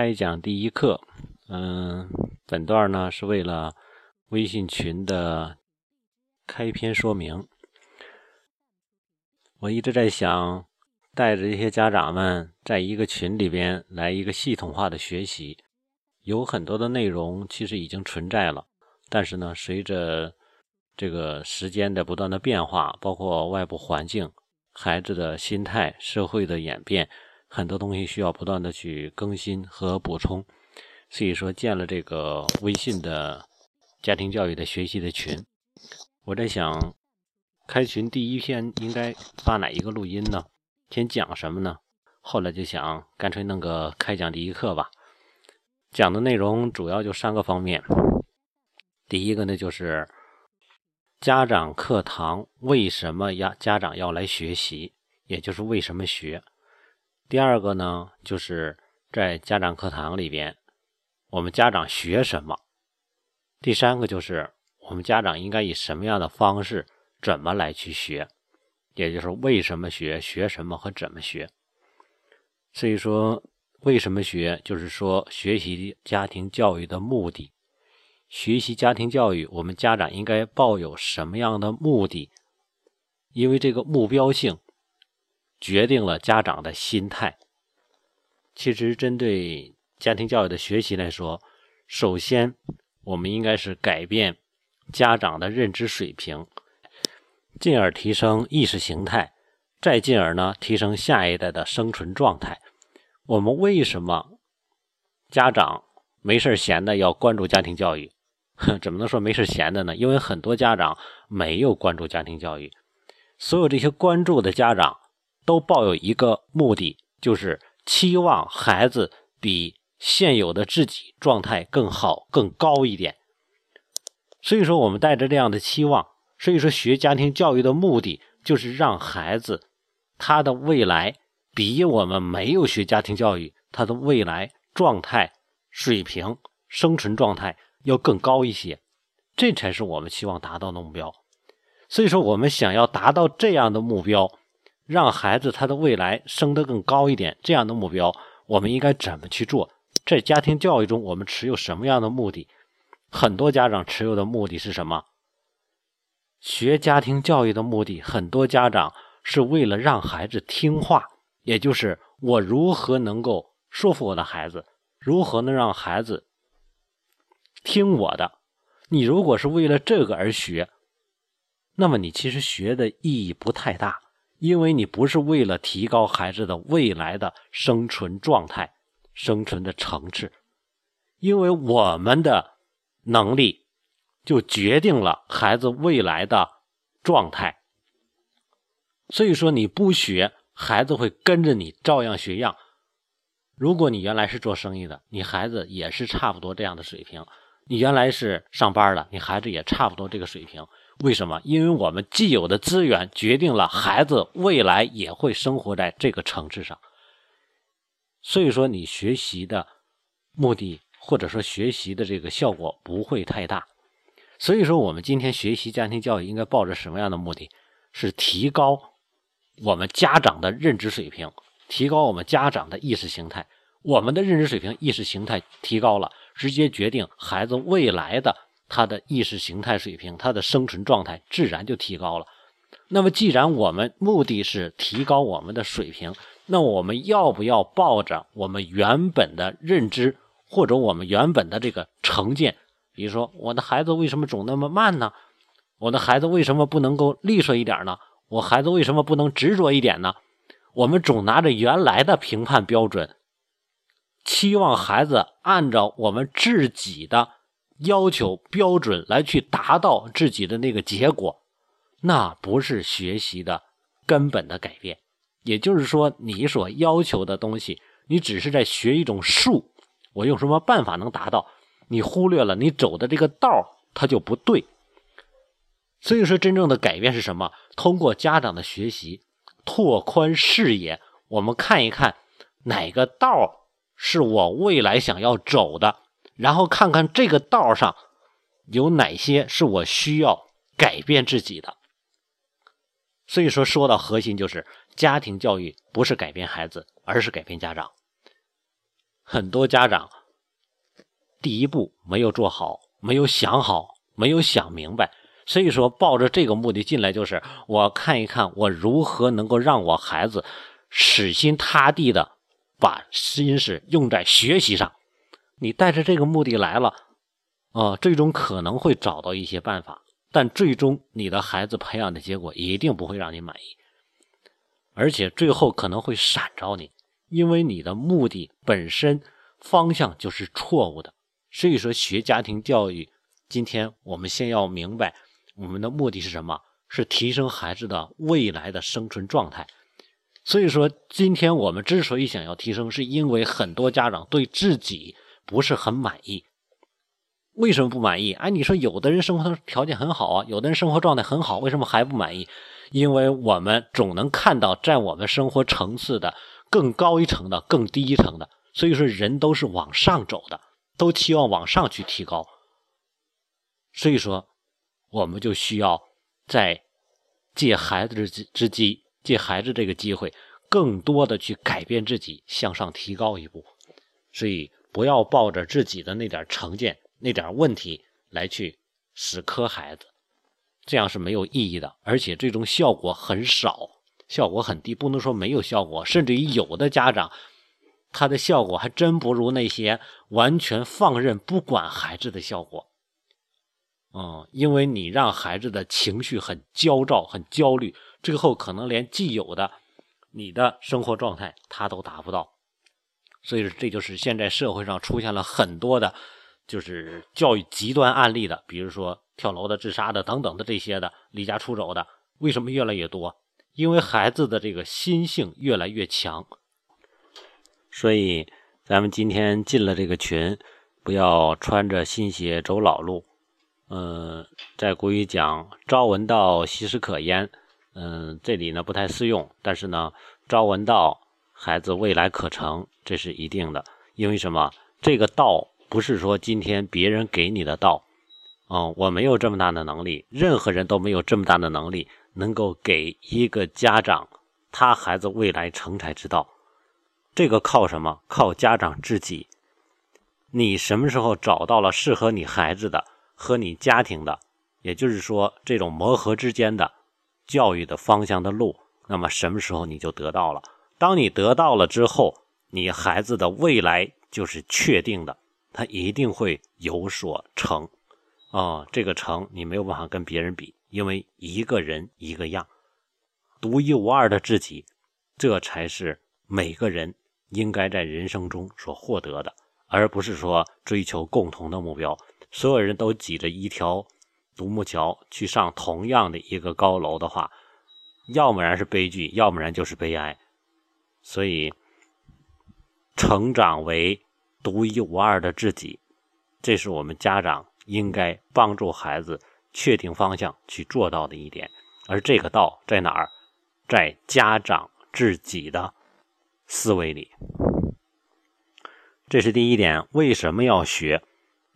开讲第一课，嗯，本段呢是为了微信群的开篇说明。我一直在想，带着这些家长们在一个群里边来一个系统化的学习，有很多的内容其实已经存在了，但是呢，随着这个时间的不断的变化，包括外部环境、孩子的心态、社会的演变。很多东西需要不断的去更新和补充，所以说建了这个微信的家庭教育的学习的群。我在想，开群第一篇应该发哪一个录音呢？先讲什么呢？后来就想，干脆弄个开讲第一课吧。讲的内容主要就三个方面。第一个呢，就是家长课堂为什么要家长要来学习，也就是为什么学。第二个呢，就是在家长课堂里边，我们家长学什么；第三个就是我们家长应该以什么样的方式，怎么来去学，也就是为什么学、学什么和怎么学。所以说，为什么学，就是说学习家庭教育的目的。学习家庭教育，我们家长应该抱有什么样的目的？因为这个目标性。决定了家长的心态。其实，针对家庭教育的学习来说，首先我们应该是改变家长的认知水平，进而提升意识形态，再进而呢提升下一代的生存状态。我们为什么家长没事闲的要关注家庭教育？怎么能说没事闲的呢？因为很多家长没有关注家庭教育，所有这些关注的家长。都抱有一个目的，就是期望孩子比现有的自己状态更好、更高一点。所以说，我们带着这样的期望，所以说学家庭教育的目的就是让孩子他的未来比我们没有学家庭教育他的未来状态、水平、生存状态要更高一些，这才是我们希望达到的目标。所以说，我们想要达到这样的目标。让孩子他的未来升得更高一点，这样的目标，我们应该怎么去做？在家庭教育中，我们持有什么样的目的？很多家长持有的目的是什么？学家庭教育的目的，很多家长是为了让孩子听话，也就是我如何能够说服我的孩子，如何能让孩子听我的？你如果是为了这个而学，那么你其实学的意义不太大。因为你不是为了提高孩子的未来的生存状态、生存的层次，因为我们的能力就决定了孩子未来的状态。所以说，你不学，孩子会跟着你照样学样。如果你原来是做生意的，你孩子也是差不多这样的水平；你原来是上班的，你孩子也差不多这个水平。为什么？因为我们既有的资源决定了孩子未来也会生活在这个层次上，所以说你学习的目的或者说学习的这个效果不会太大。所以说，我们今天学习家庭教育应该抱着什么样的目的？是提高我们家长的认知水平，提高我们家长的意识形态。我们的认知水平、意识形态提高了，直接决定孩子未来的。他的意识形态水平，他的生存状态自然就提高了。那么，既然我们目的是提高我们的水平，那我们要不要抱着我们原本的认知或者我们原本的这个成见？比如说，我的孩子为什么总那么慢呢？我的孩子为什么不能够利索一点呢？我孩子为什么不能执着一点呢？我们总拿着原来的评判标准，期望孩子按照我们自己的。要求标准来去达到自己的那个结果，那不是学习的根本的改变。也就是说，你所要求的东西，你只是在学一种术。我用什么办法能达到？你忽略了你走的这个道它就不对。所以说，真正的改变是什么？通过家长的学习，拓宽视野，我们看一看哪个道是我未来想要走的。然后看看这个道上有哪些是我需要改变自己的。所以说，说到核心就是家庭教育不是改变孩子，而是改变家长。很多家长第一步没有做好，没有想好，没有想明白，所以说抱着这个目的进来，就是我看一看我如何能够让我孩子死心塌地的把心思用在学习上。你带着这个目的来了，啊，最终可能会找到一些办法，但最终你的孩子培养的结果一定不会让你满意，而且最后可能会闪着你。因为你的目的本身方向就是错误的，所以说学家庭教育，今天我们先要明白我们的目的是什么，是提升孩子的未来的生存状态。所以说，今天我们之所以想要提升，是因为很多家长对自己不是很满意。为什么不满意？哎，你说有的人生活条件很好啊，有的人生活状态很好，为什么还不满意？因为我们总能看到在我们生活层次的。更高一层的，更低一层的，所以说人都是往上走的，都期望往上去提高。所以说，我们就需要在借孩子之之机，借孩子这个机会，更多的去改变自己，向上提高一步。所以，不要抱着自己的那点成见、那点问题来去死磕孩子，这样是没有意义的，而且最终效果很少。效果很低，不能说没有效果，甚至于有的家长，他的效果还真不如那些完全放任不管孩子的效果。嗯，因为你让孩子的情绪很焦躁、很焦虑，最后可能连既有的你的生活状态他都达不到。所以这就是现在社会上出现了很多的，就是教育极端案例的，比如说跳楼的、自杀的等等的这些的，离家出走的，为什么越来越多？因为孩子的这个心性越来越强，所以咱们今天进了这个群，不要穿着新鞋走老路。嗯，在古语讲“朝闻道，夕死可焉”。嗯，这里呢不太适用，但是呢，朝闻道，孩子未来可成，这是一定的。因为什么？这个道不是说今天别人给你的道，嗯，我没有这么大的能力，任何人都没有这么大的能力。能够给一个家长他孩子未来成才之道，这个靠什么？靠家长自己。你什么时候找到了适合你孩子的和你家庭的，也就是说这种磨合之间的教育的方向的路，那么什么时候你就得到了？当你得到了之后，你孩子的未来就是确定的，他一定会有所成。啊，这个成你没有办法跟别人比。因为一个人一个样，独一无二的自己，这才是每个人应该在人生中所获得的，而不是说追求共同的目标。所有人都挤着一条独木桥去上同样的一个高楼的话，要么然是悲剧，要么然就是悲哀。所以，成长为独一无二的自己，这是我们家长应该帮助孩子。确定方向去做到的一点，而这个道在哪儿？在家长自己的思维里。这是第一点。为什么要学？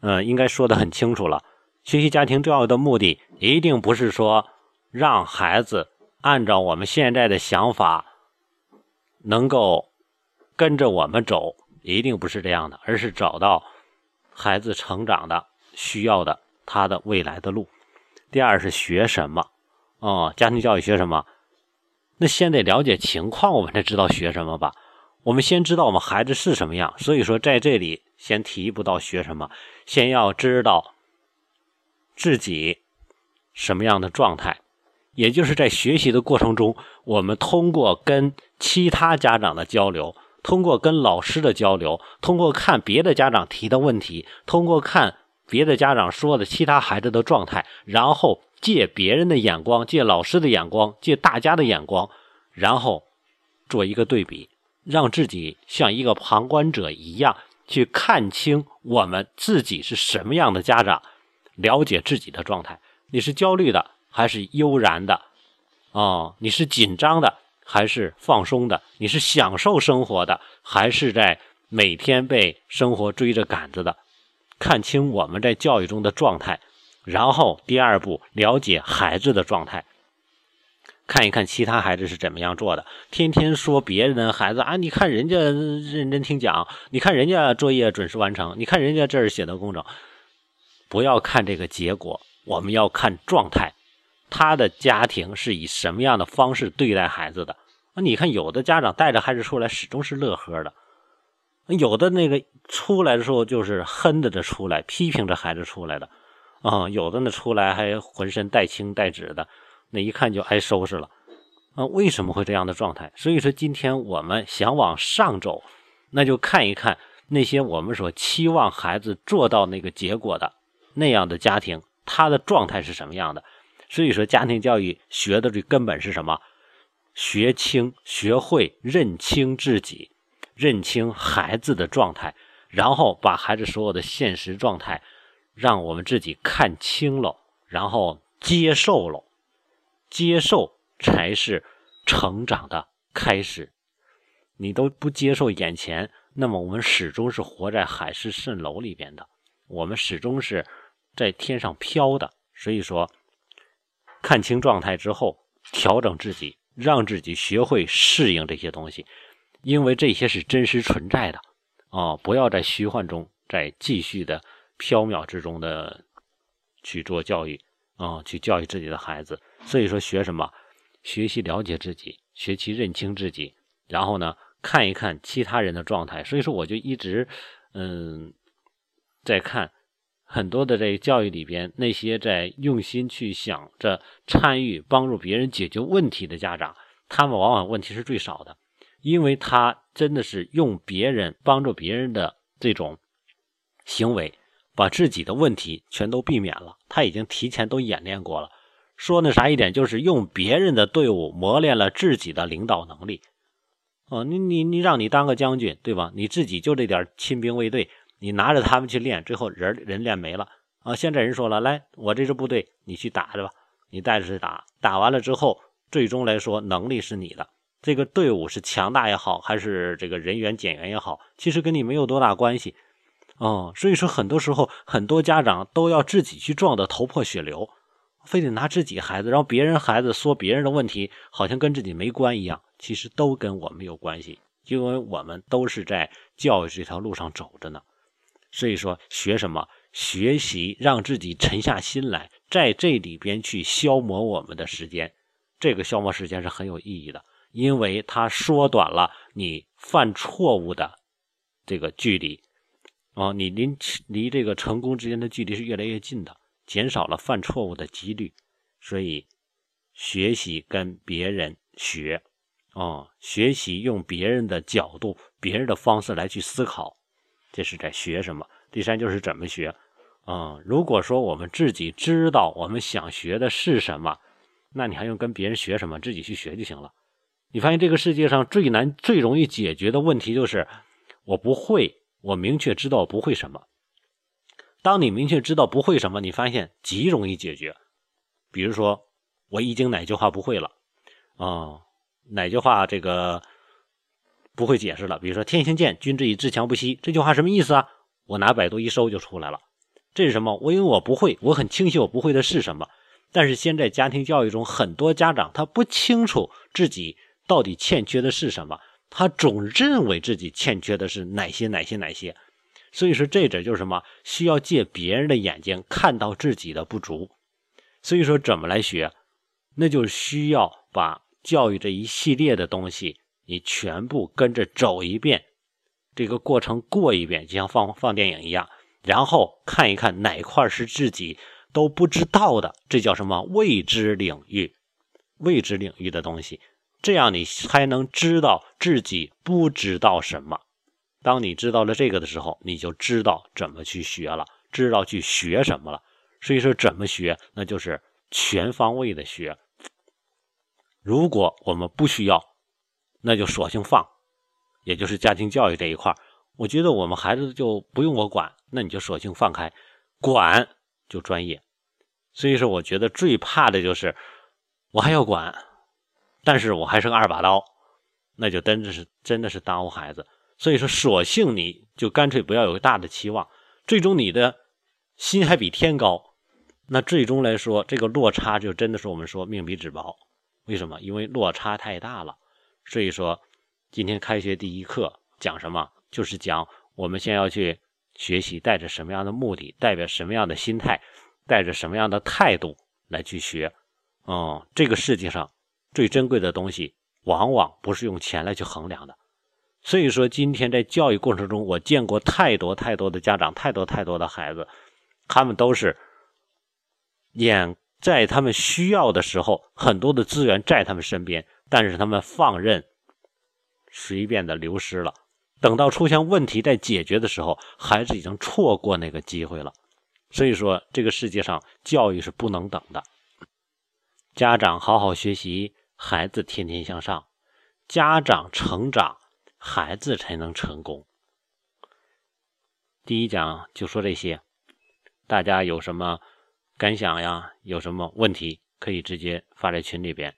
嗯，应该说的很清楚了。学习家庭教育的目的，一定不是说让孩子按照我们现在的想法能够跟着我们走，一定不是这样的，而是找到孩子成长的需要的他的未来的路。第二是学什么，哦，家庭教育学什么？那先得了解情况，我们才知道学什么吧。我们先知道我们孩子是什么样，所以说在这里先提不到学什么，先要知道自己什么样的状态。也就是在学习的过程中，我们通过跟其他家长的交流，通过跟老师的交流，通过看别的家长提的问题，通过看。别的家长说的其他孩子的状态，然后借别人的眼光，借老师的眼光，借大家的眼光，然后做一个对比，让自己像一个旁观者一样去看清我们自己是什么样的家长，了解自己的状态。你是焦虑的还是悠然的？啊，你是紧张的还是放松的？你是享受生活的还是在每天被生活追着赶着的？看清我们在教育中的状态，然后第二步了解孩子的状态。看一看其他孩子是怎么样做的。天天说别人的孩子啊，你看人家认真听讲，你看人家作业准时完成，你看人家这儿写的工整。不要看这个结果，我们要看状态。他的家庭是以什么样的方式对待孩子的？啊，你看有的家长带着孩子出来始终是乐呵的，有的那个出来的时候就是哼着着出来，批评着孩子出来的。啊，有的呢出来还浑身带青带紫的，那一看就挨收拾了。啊，为什么会这样的状态？所以说，今天我们想往上走，那就看一看那些我们所期望孩子做到那个结果的那样的家庭，他的状态是什么样的？所以说，家庭教育学的最根本是什么？学清、学会认清自己，认清孩子的状态，然后把孩子所有的现实状态。让我们自己看清了，然后接受了，接受才是成长的开始。你都不接受眼前，那么我们始终是活在海市蜃楼里边的，我们始终是在天上飘的。所以说，看清状态之后，调整自己，让自己学会适应这些东西，因为这些是真实存在的啊！不要在虚幻中再继续的。缥缈之中的去做教育啊，去教育自己的孩子。所以说，学什么？学习了解自己，学习认清自己，然后呢，看一看其他人的状态。所以说，我就一直嗯在看很多的这教育里边，那些在用心去想着参与帮助别人解决问题的家长，他们往往问题是最少的，因为他真的是用别人帮助别人的这种行为。把自己的问题全都避免了，他已经提前都演练过了。说那啥一点，就是用别人的队伍磨练了自己的领导能力。哦，你你你让你当个将军，对吧？你自己就这点亲兵卫队，你拿着他们去练，最后人人练没了啊！现在人说了，来，我这支部队你去打着吧，你带着去打，打完了之后，最终来说能力是你的，这个队伍是强大也好，还是这个人员减员也好，其实跟你没有多大关系。哦，所以说很多时候，很多家长都要自己去撞得头破血流，非得拿自己孩子，让别人孩子说别人的问题，好像跟自己没关一样。其实都跟我们有关系，因为我们都是在教育这条路上走着呢。所以说，学什么？学习让自己沉下心来，在这里边去消磨我们的时间。这个消磨时间是很有意义的，因为它缩短了你犯错误的这个距离。哦，你离离这个成功之间的距离是越来越近的，减少了犯错误的几率，所以学习跟别人学，哦，学习用别人的角度、别人的方式来去思考，这是在学什么？第三就是怎么学，啊，如果说我们自己知道我们想学的是什么，那你还用跟别人学什么？自己去学就行了。你发现这个世界上最难、最容易解决的问题就是我不会。我明确知道不会什么。当你明确知道不会什么，你发现极容易解决。比如说，我已经哪句话不会了啊？哪句话这个不会解释了？比如说“天行健，君子以自强不息”这句话什么意思啊？我拿百度一搜就出来了。这是什么？我因为我不会，我很清晰我不会的是什么。但是现在家庭教育中，很多家长他不清楚自己到底欠缺的是什么。他总认为自己欠缺的是哪些哪些哪些，所以说这点就是什么？需要借别人的眼睛看到自己的不足。所以说怎么来学？那就需要把教育这一系列的东西，你全部跟着走一遍，这个过程过一遍，就像放放电影一样，然后看一看哪块是自己都不知道的，这叫什么未知领域？未知领域的东西。这样你才能知道自己不知道什么。当你知道了这个的时候，你就知道怎么去学了，知道去学什么了。所以说，怎么学，那就是全方位的学。如果我们不需要，那就索性放，也就是家庭教育这一块我觉得我们孩子就不用我管，那你就索性放开，管就专业。所以说，我觉得最怕的就是我还要管。但是我还是个二把刀，那就真的是真的是耽误孩子。所以说，索性你就干脆不要有大的期望，最终你的心还比天高，那最终来说，这个落差就真的是我们说命比纸薄为什么？因为落差太大了。所以说，今天开学第一课讲什么？就是讲我们先要去学习，带着什么样的目的，代表什么样的心态，带着什么样的态度来去学。嗯，这个世界上最珍贵的东西，往往不是用钱来去衡量的。所以说，今天在教育过程中，我见过太多太多的家长，太多太多的孩子，他们都是眼在他们需要的时候，很多的资源在他们身边，但是他们放任随便的流失了。等到出现问题再解决的时候，孩子已经错过那个机会了。所以说，这个世界上教育是不能等的。家长好好学习，孩子天天向上，家长成长。孩子才能成功。第一讲就说这些，大家有什么感想呀？有什么问题可以直接发在群里边。